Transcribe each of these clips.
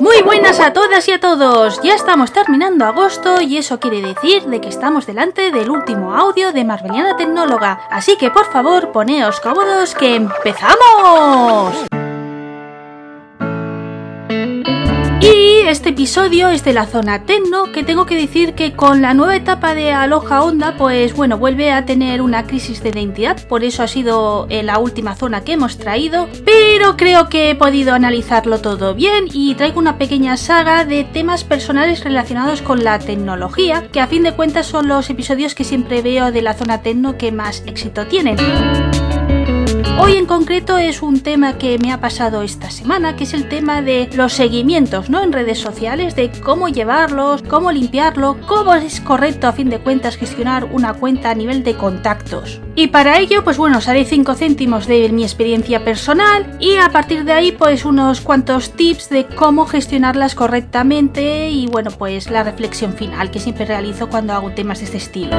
Muy buenas a todas y a todos. Ya estamos terminando agosto y eso quiere decir de que estamos delante del último audio de Marveliana Tecnóloga. Así que por favor, poneos cómodos que empezamos. Este episodio es de la zona Tecno, que tengo que decir que con la nueva etapa de Aloha Onda, pues bueno, vuelve a tener una crisis de identidad, por eso ha sido la última zona que hemos traído, pero creo que he podido analizarlo todo bien y traigo una pequeña saga de temas personales relacionados con la tecnología, que a fin de cuentas son los episodios que siempre veo de la zona Tecno que más éxito tienen. Hoy en concreto es un tema que me ha pasado esta semana, que es el tema de los seguimientos, ¿no? En redes sociales, de cómo llevarlos, cómo limpiarlo, cómo es correcto a fin de cuentas gestionar una cuenta a nivel de contactos. Y para ello, pues bueno, os haré 5 céntimos de mi experiencia personal y a partir de ahí, pues unos cuantos tips de cómo gestionarlas correctamente y bueno, pues la reflexión final que siempre realizo cuando hago temas de este estilo.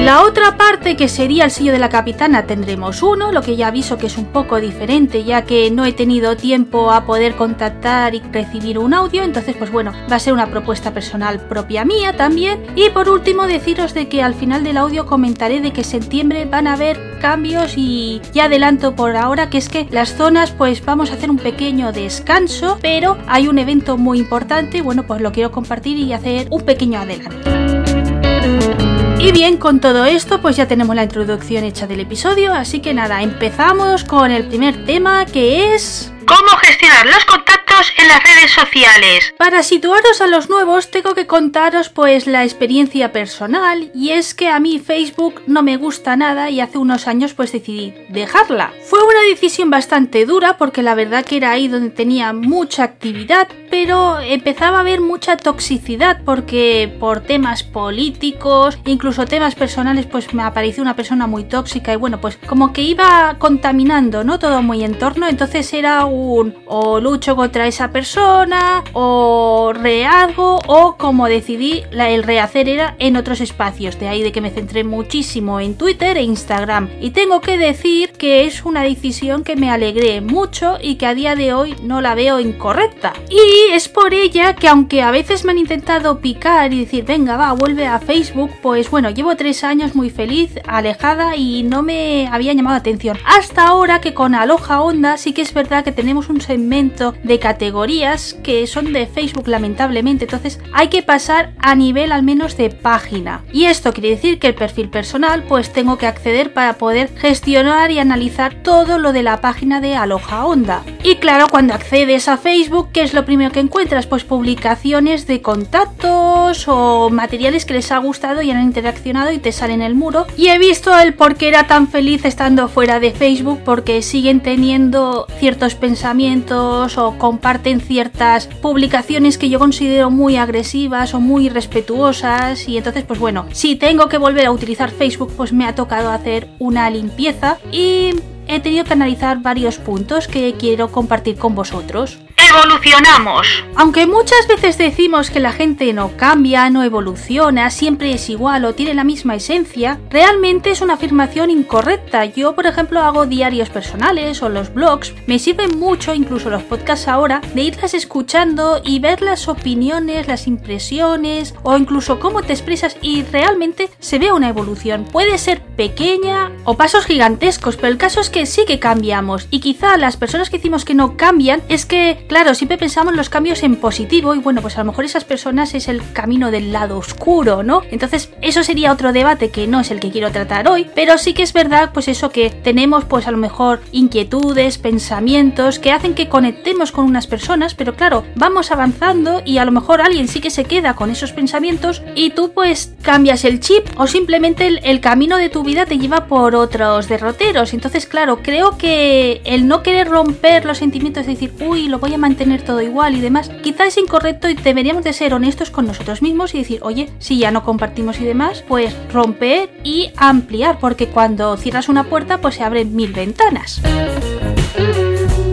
La otra parte que sería el sello de la capitana tendremos uno, lo que ya aviso que es un poco diferente ya que no he tenido tiempo a poder contactar y recibir un audio, entonces pues bueno, va a ser una propuesta personal propia mía también. Y por último deciros de que al final del audio comentaré de que septiembre van a haber cambios y ya adelanto por ahora que es que las zonas pues vamos a hacer un pequeño descanso, pero hay un evento muy importante, bueno pues lo quiero compartir y hacer un pequeño adelanto. Y bien, con todo esto, pues ya tenemos la introducción hecha del episodio, así que nada, empezamos con el primer tema que es... ¿Cómo gestionar los contactos en las redes sociales? Para situaros a los nuevos tengo que contaros pues la experiencia personal y es que a mí Facebook no me gusta nada y hace unos años pues decidí dejarla. Fue una decisión bastante dura porque la verdad que era ahí donde tenía mucha actividad pero empezaba a haber mucha toxicidad porque por temas políticos incluso temas personales pues me apareció una persona muy tóxica y bueno pues como que iba contaminando no todo mi entorno entonces era o lucho contra esa persona o rehago o como decidí el rehacer era en otros espacios. De ahí de que me centré muchísimo en Twitter e Instagram. Y tengo que decir que es una decisión que me alegré mucho y que a día de hoy no la veo incorrecta. Y es por ella que aunque a veces me han intentado picar y decir venga va vuelve a Facebook pues bueno llevo tres años muy feliz alejada y no me había llamado atención. Hasta ahora que con Aloha Onda sí que es verdad que tenemos un segmento de categorías que son de Facebook lamentablemente, entonces hay que pasar a nivel al menos de página. Y esto quiere decir que el perfil personal pues tengo que acceder para poder gestionar y analizar todo lo de la página de Aloha Onda. Y claro, cuando accedes a Facebook, ¿qué es lo primero que encuentras? Pues publicaciones de contactos o materiales que les ha gustado y han interaccionado y te salen el muro. Y he visto el por qué era tan feliz estando fuera de Facebook porque siguen teniendo ciertos pensamientos o comparten ciertas publicaciones que yo considero muy agresivas o muy respetuosas y entonces pues bueno, si tengo que volver a utilizar Facebook pues me ha tocado hacer una limpieza y he tenido que analizar varios puntos que quiero compartir con vosotros evolucionamos. Aunque muchas veces decimos que la gente no cambia, no evoluciona, siempre es igual o tiene la misma esencia, realmente es una afirmación incorrecta. Yo, por ejemplo, hago diarios personales o los blogs. Me sirven mucho, incluso los podcasts ahora, de irlas escuchando y ver las opiniones, las impresiones o incluso cómo te expresas y realmente se ve una evolución. Puede ser pequeña o pasos gigantescos, pero el caso es que sí que cambiamos y quizá las personas que decimos que no cambian es que, claro, siempre pensamos los cambios en positivo y bueno, pues a lo mejor esas personas es el camino del lado oscuro, ¿no? Entonces, eso sería otro debate que no es el que quiero tratar hoy, pero sí que es verdad, pues eso que tenemos pues a lo mejor inquietudes, pensamientos que hacen que conectemos con unas personas, pero claro, vamos avanzando y a lo mejor alguien sí que se queda con esos pensamientos y tú pues cambias el chip o simplemente el, el camino de tu vida te lleva por otros derroteros. Entonces, claro, creo que el no querer romper los sentimientos de decir, uy, lo voy a mantener todo igual y demás, quizá es incorrecto y deberíamos de ser honestos con nosotros mismos y decir, oye, si ya no compartimos y demás, pues romper y ampliar, porque cuando cierras una puerta, pues se abren mil ventanas.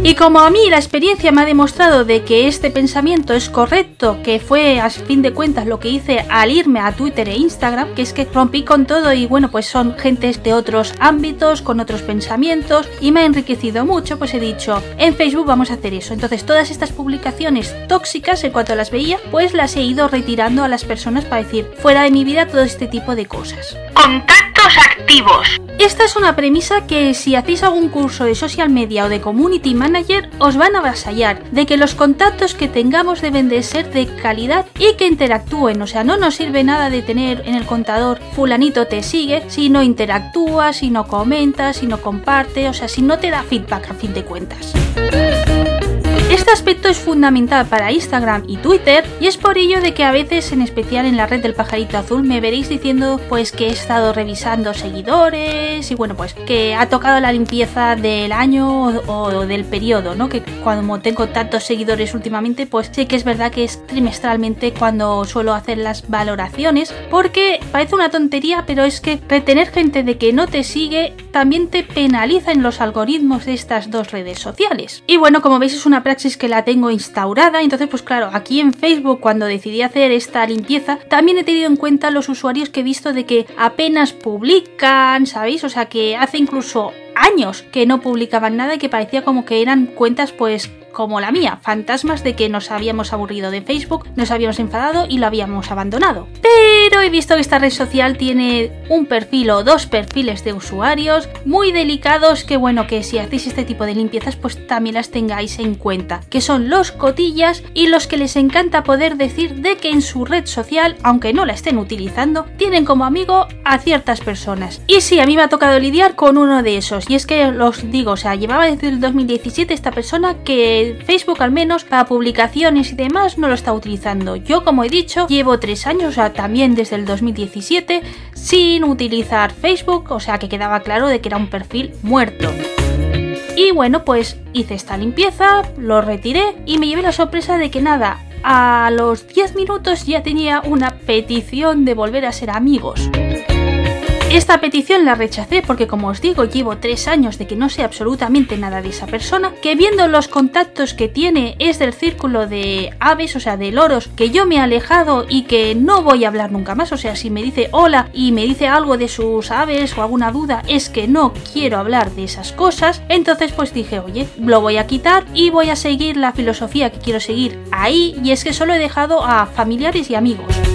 Y como a mí la experiencia me ha demostrado de que este pensamiento es correcto, que fue a fin de cuentas lo que hice al irme a Twitter e Instagram, que es que rompí con todo y bueno, pues son gentes de otros ámbitos, con otros pensamientos y me ha enriquecido mucho, pues he dicho, en Facebook vamos a hacer eso. Entonces todas estas publicaciones tóxicas, en cuanto las veía, pues las he ido retirando a las personas para decir, fuera de mi vida todo este tipo de cosas. Activos. Esta es una premisa que si hacéis algún curso de social media o de community manager os van a avasallar, de que los contactos que tengamos deben de ser de calidad y que interactúen, o sea, no nos sirve nada de tener en el contador fulanito te sigue si no interactúa, si no comenta, si no comparte, o sea, si no te da feedback a fin de cuentas. Este aspecto es fundamental para Instagram y Twitter y es por ello de que a veces, en especial en la red del pajarito azul, me veréis diciendo pues que he estado revisando seguidores y bueno pues que ha tocado la limpieza del año o, del periodo, ¿no? Que cuando tengo tantos seguidores últimamente pues sé que es verdad que es trimestralmente cuando suelo hacer las valoraciones porque parece una tontería pero es que retener gente de que no te sigue también te penaliza en los algoritmos de estas dos redes sociales. Y bueno, como veis es una práctica es que la tengo instaurada. Entonces, pues claro, aquí en Facebook cuando decidí hacer esta limpieza, también he tenido en cuenta los usuarios que he visto de que apenas publican, ¿sabéis? O sea, que hace incluso años que no publicaban nada y que parecía como que eran cuentas pues como la mía, fantasmas de que nos habíamos aburrido de Facebook, nos habíamos enfadado y lo habíamos abandonado. Pero he visto que esta red social tiene un perfil o dos perfiles de usuarios muy delicados que bueno, que si hacéis este tipo de limpiezas pues también las tengáis en cuenta, que son los cotillas y los que les encanta poder decir de que en su red social, aunque no la estén utilizando, tienen como amigo a ciertas personas. Y sí, a mí me ha tocado lidiar con uno de esos, y es que los digo, o sea, llevaba desde el 2017 esta persona que Facebook al menos para publicaciones y demás no lo está utilizando. Yo como he dicho llevo tres años, o sea también desde el 2017 sin utilizar Facebook, o sea que quedaba claro de que era un perfil muerto. Y bueno, pues hice esta limpieza, lo retiré y me llevé la sorpresa de que nada, a los 10 minutos ya tenía una petición de volver a ser amigos. Esta petición la rechacé porque como os digo llevo tres años de que no sé absolutamente nada de esa persona, que viendo los contactos que tiene es del círculo de aves, o sea de loros, que yo me he alejado y que no voy a hablar nunca más, o sea si me dice hola y me dice algo de sus aves o alguna duda es que no quiero hablar de esas cosas, entonces pues dije oye, lo voy a quitar y voy a seguir la filosofía que quiero seguir ahí y es que solo he dejado a familiares y amigos.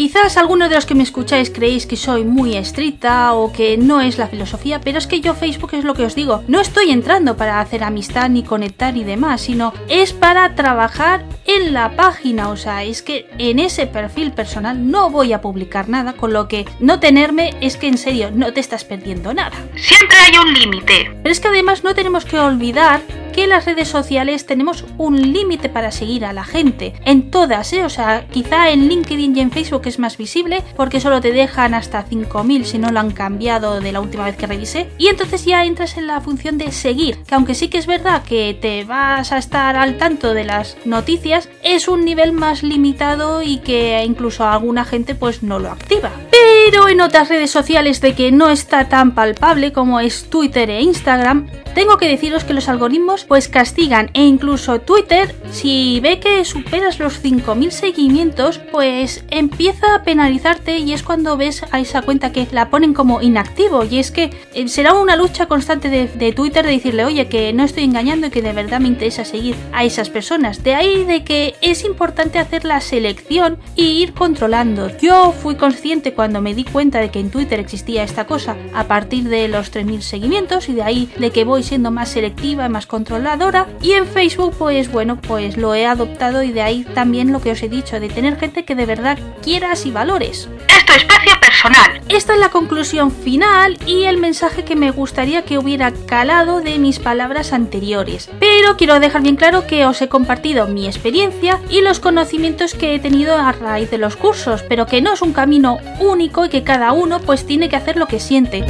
Quizás algunos de los que me escucháis creéis que soy muy estricta o que no es la filosofía, pero es que yo Facebook es lo que os digo, no estoy entrando para hacer amistad ni conectar y demás, sino es para trabajar en la página, o sea, es que en ese perfil personal no voy a publicar nada, con lo que no tenerme es que en serio no te estás perdiendo nada. Siempre hay un límite. Pero es que además no tenemos que olvidar que las redes sociales tenemos un límite para seguir a la gente. En todas, ¿eh? O sea, quizá en LinkedIn y en Facebook es más visible porque solo te dejan hasta 5.000 si no lo han cambiado de la última vez que revisé. Y entonces ya entras en la función de seguir, que aunque sí que es verdad que te vas a estar al tanto de las noticias, es un nivel más limitado y que incluso alguna gente pues no lo activa. Pero en otras redes sociales de que no está tan palpable como es Twitter e Instagram, tengo que deciros que los algoritmos pues castigan e incluso Twitter si ve que superas los 5.000 seguimientos pues empieza a penalizarte y es cuando ves a esa cuenta que la ponen como inactivo y es que eh, será una lucha constante de, Twitter de decirle oye que no estoy engañando y que de verdad me interesa seguir a esas personas. De ahí de que es importante hacer la selección y ir controlando. Yo fui consciente cuando me di cuenta de que en Twitter existía esta cosa a partir de los 3.000 seguimientos y de ahí de que voy siendo más selectiva más controladora. Y en Facebook, pues bueno, pues lo he adoptado y de ahí también lo que os he dicho, de tener gente que de verdad quieras y valores. Es tu espacio personal. Esta es la conclusión final y el mensaje que me gustaría que hubiera calado de mis palabras anteriores. Pero quiero dejar bien claro que os he compartido mi experiencia y los conocimientos que he tenido a raíz de los cursos, pero que no es un camino único y que cada uno pues tiene que hacer lo que siente.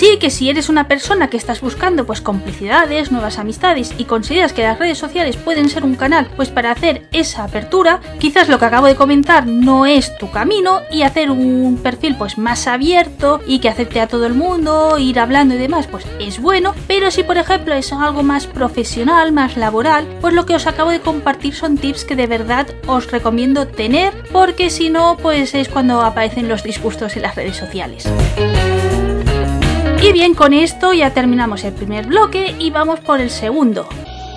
Así que si eres una persona que estás buscando pues complicidades, nuevas amistades y consideras que las redes sociales pueden ser un canal pues para hacer esa apertura, quizás lo que acabo de comentar no es tu camino y hacer un perfil pues más abierto y que acepte a todo el mundo, ir hablando y demás, pues es bueno, pero si por ejemplo es algo más profesional, más laboral, pues lo que os acabo de compartir son tips que de verdad os recomiendo tener porque si no pues es cuando aparecen los disgustos en las redes sociales. Y bien, con esto ya terminamos el primer bloque y vamos por el segundo.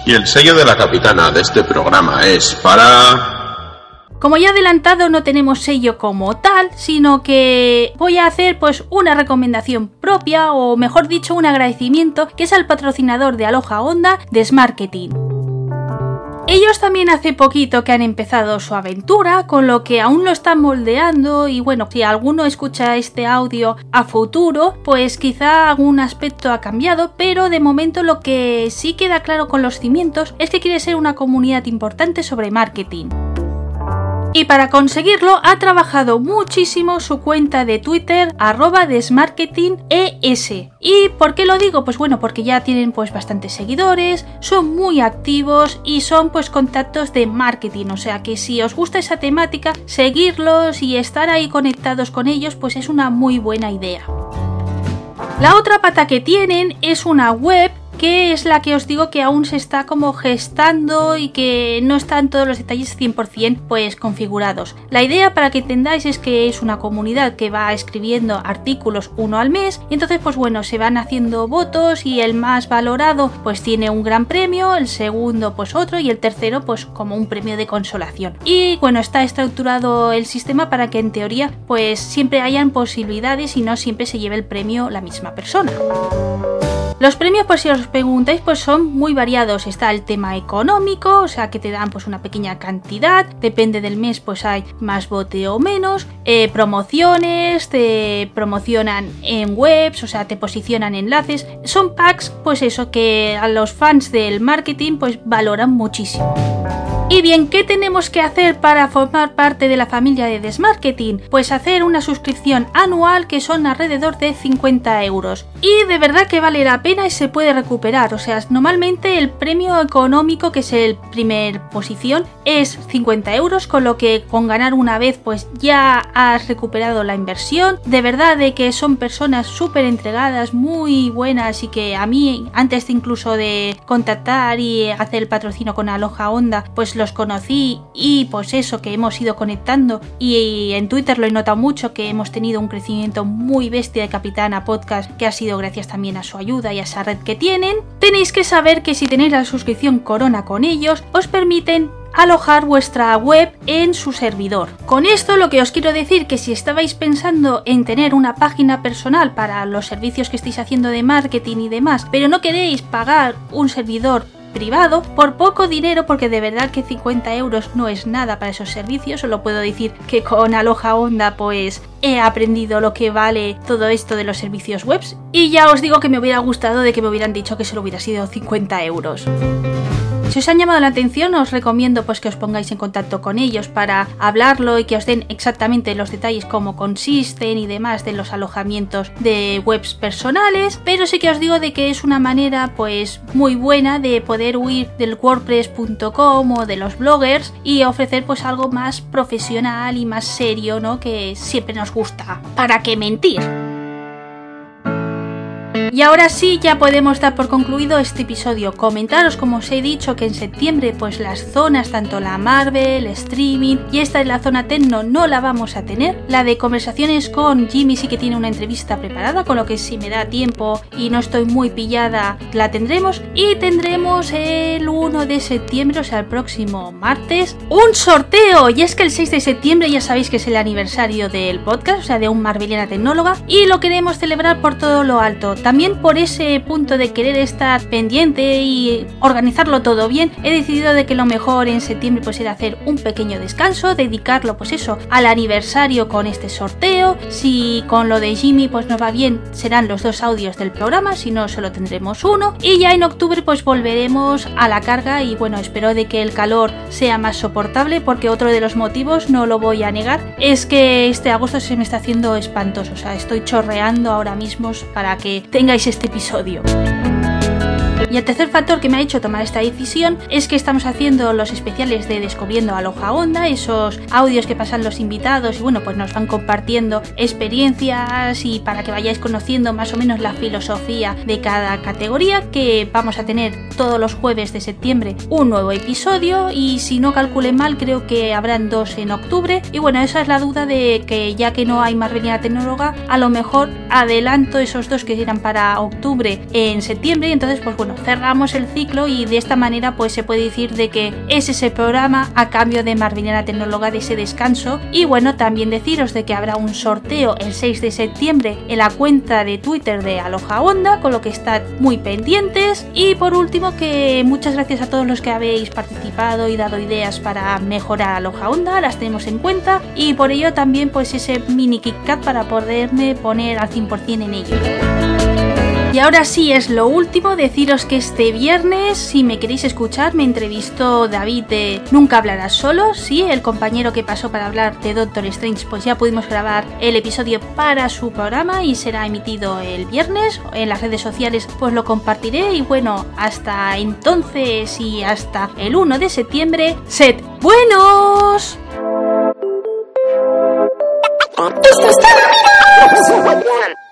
Y el sello de la capitana de este programa es para... Como ya he adelantado, no tenemos sello como tal, sino que voy a hacer pues una recomendación propia, o mejor dicho, un agradecimiento, que es al patrocinador de Aloha Honda de Marketing. Ellos también hace poquito que han empezado su aventura, con lo que aún lo están moldeando y bueno, si alguno escucha este audio a futuro, pues quizá algún aspecto ha cambiado, pero de momento lo que sí queda claro con los cimientos es que quiere ser una comunidad importante sobre marketing. Y para conseguirlo ha trabajado muchísimo su cuenta de Twitter arroba desmarketingES. ¿Y por qué lo digo? Pues bueno, porque ya tienen pues bastantes seguidores, son muy activos y son pues contactos de marketing. O sea que si os gusta esa temática, seguirlos y estar ahí conectados con ellos pues es una muy buena idea. La otra pata que tienen es una web que es la que os digo que aún se está como gestando y que no están todos los detalles 100% pues configurados. La idea para que entendáis es que es una comunidad que va escribiendo artículos uno al mes y entonces pues bueno se van haciendo votos y el más valorado pues tiene un gran premio, el segundo pues otro y el tercero pues como un premio de consolación. Y bueno está estructurado el sistema para que en teoría pues siempre hayan posibilidades y no siempre se lleve el premio la misma persona. Los premios, pues si os preguntáis, pues son muy variados. Está el tema económico, o sea que te dan pues una pequeña cantidad, depende del mes, pues hay más bote o menos. Eh, promociones, te promocionan en webs, o sea, te posicionan enlaces. Son packs, pues eso, que a los fans del marketing pues valoran muchísimo. Y bien, ¿qué tenemos que hacer para formar parte de la familia de Desmarketing? Pues hacer una suscripción anual que son alrededor de 50 euros. Y de verdad que vale la pena y se puede recuperar. O sea, normalmente el premio económico, que es el primer posición, es 50 euros, con lo que con ganar una vez pues ya has recuperado la inversión. De verdad de que son personas súper entregadas, muy buenas y que a mí, antes incluso de contactar y hacer el patrocinio con Aloha Honda, pues los conocí y pues eso que hemos ido conectando y en Twitter lo he notado mucho que hemos tenido un crecimiento muy bestia de Capitana Podcast que ha sido gracias también a su ayuda y a esa red que tienen. Tenéis que saber que si tenéis la suscripción Corona con ellos os permiten alojar vuestra web en su servidor. Con esto lo que os quiero decir que si estabais pensando en tener una página personal para los servicios que estáis haciendo de marketing y demás, pero no queréis pagar un servidor privado por poco dinero porque de verdad que 50 euros no es nada para esos servicios solo puedo decir que con Aloha Onda pues he aprendido lo que vale todo esto de los servicios webs y ya os digo que me hubiera gustado de que me hubieran dicho que solo hubiera sido 50 euros si os han llamado la atención, os recomiendo pues que os pongáis en contacto con ellos para hablarlo y que os den exactamente los detalles cómo consisten y demás de los alojamientos de webs personales, pero sí que os digo de que es una manera pues muy buena de poder huir del wordpress.com o de los bloggers y ofrecer pues algo más profesional y más serio, ¿no? Que siempre nos gusta. ¿Para qué mentir? Y ahora sí, ya podemos dar por concluido este episodio. Comentaros, como os he dicho, que en septiembre, pues las zonas, tanto la Marvel, streaming y esta de la zona Tecno, no la vamos a tener. La de conversaciones con Jimmy sí que tiene una entrevista preparada, con lo que si me da tiempo y no estoy muy pillada, la tendremos. Y tendremos el 1 de septiembre, o sea, el próximo martes, un sorteo. Y es que el 6 de septiembre ya sabéis que es el aniversario del podcast, o sea, de un Marveliana Tecnóloga, y lo queremos celebrar por todo lo alto. También también por ese punto de querer estar pendiente y organizarlo todo bien, he decidido de que lo mejor en septiembre pues era hacer un pequeño descanso, dedicarlo pues eso al aniversario con este sorteo. Si con lo de Jimmy pues nos va bien, serán los dos audios del programa, si no solo tendremos uno. Y ya en octubre pues volveremos a la carga y bueno, espero de que el calor sea más soportable porque otro de los motivos, no lo voy a negar, es que este agosto se me está haciendo espantoso, o sea, estoy chorreando ahora mismo para que este episodio. Y el tercer factor que me ha hecho tomar esta decisión es que estamos haciendo los especiales de Descubriendo Aloha Onda, esos audios que pasan los invitados y bueno, pues nos van compartiendo experiencias y para que vayáis conociendo más o menos la filosofía de cada categoría que vamos a tener todos los jueves de septiembre un nuevo episodio y si no calculé mal creo que habrán dos en octubre y bueno, esa es la duda de que ya que no hay más venida tecnóloga, a lo mejor adelanto esos dos que irán para octubre en septiembre y entonces pues bueno, cerramos el ciclo y de esta manera pues se puede decir de que es ese programa a cambio de Marvinera Tecnóloga de ese descanso. Y bueno también deciros de que habrá un sorteo el 6 de septiembre en la cuenta de Twitter de Aloha Onda con lo que estad muy pendientes. Y por último que muchas gracias a todos los que habéis participado y dado ideas para mejorar Aloha Onda las tenemos en cuenta. Y por ello también pues ese mini KitKat para poderme poner al 100% en ello. Y ahora sí es lo último, deciros que este viernes, si me queréis escuchar, me entrevistó David de Nunca hablarás solo, sí, el compañero que pasó para hablar de Doctor Strange, pues ya pudimos grabar el episodio para su programa y será emitido el viernes. En las redes sociales pues lo compartiré y bueno, hasta entonces y hasta el 1 de septiembre, sed buenos. Esto es